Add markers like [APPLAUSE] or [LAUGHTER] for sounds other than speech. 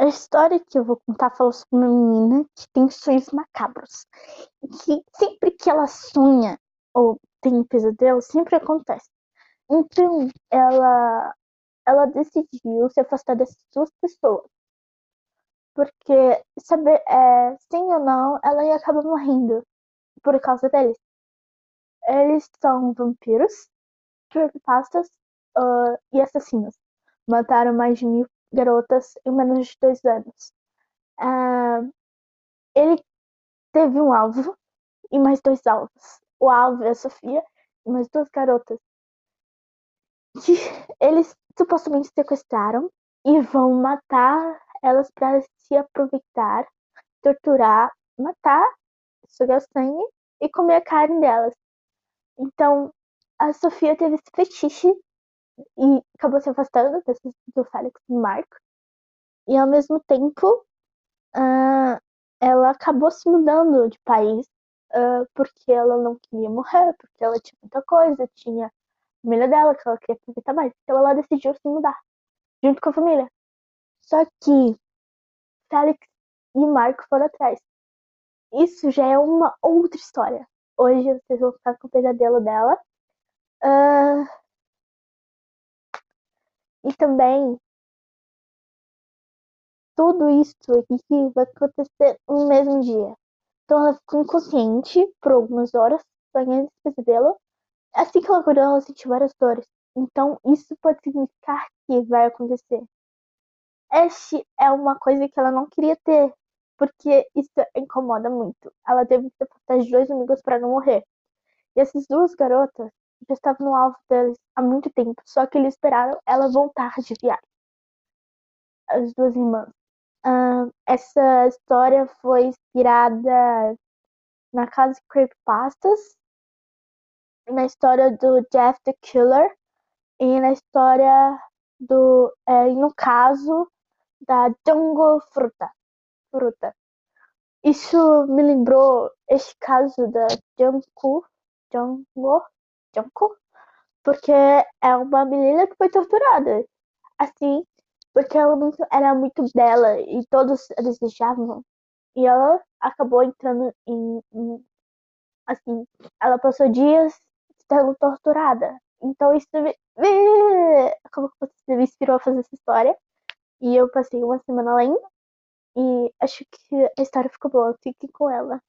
A história que eu vou contar fala sobre uma menina que tem sonhos macabros. E que sempre que ela sonha ou tem pesadelo, sempre acontece. Então, ela, ela decidiu se afastar dessas duas pessoas. Porque, saber, é, sim ou não, ela ia acabar morrendo por causa deles. Eles são vampiros, creepypastas uh, e assassinos. Mataram mais de mil garotas em menos de dois anos. Uh, ele teve um alvo e mais dois alvos. O alvo é a Sofia e mais duas garotas que [LAUGHS] eles supostamente sequestraram e vão matar elas para se aproveitar, torturar, matar, sugar sangue e comer a carne delas. Então, a Sofia teve esse fetiche e acabou se afastando do Félix e do Marco. E ao mesmo tempo, uh, ela acabou se mudando de país uh, porque ela não queria morrer, porque ela tinha muita coisa, tinha a família dela que ela queria aproveitar mais. Então ela decidiu se mudar, junto com a família. Só que Félix e Marco foram atrás. Isso já é uma outra história. Hoje vocês vão ficar com o pesadelo dela. Uh, e também tudo isso aqui vai acontecer no mesmo dia. Então ela ficou inconsciente por algumas horas, sonhando esse pesadelo. Assim que ela acordou, ela sentiu várias dores. Então isso pode significar que vai acontecer. Este é uma coisa que ela não queria ter, porque isso incomoda muito. Ela teve que se dois amigos para não morrer. E essas duas garotas já estavam no alvo deles há muito tempo, só que eles esperaram ela voltar de viagem. As duas irmãs. Uh, essa história foi inspirada na casa de Creepypastas, na história do Jeff the Killer e na história do, é, no caso da Jungle Fruta. Fruta. Isso me lembrou este caso da Junko, Junko, porque é uma menina que foi torturada. Assim, porque ela muito, era muito bela e todos a desejavam. E ela acabou entrando em, em assim, ela passou dias sendo torturada. Então isso me, [LAUGHS] como você me inspirou a fazer essa história. E eu passei uma semana lendo. E acho que a história ficou boa. Fiquem com ela.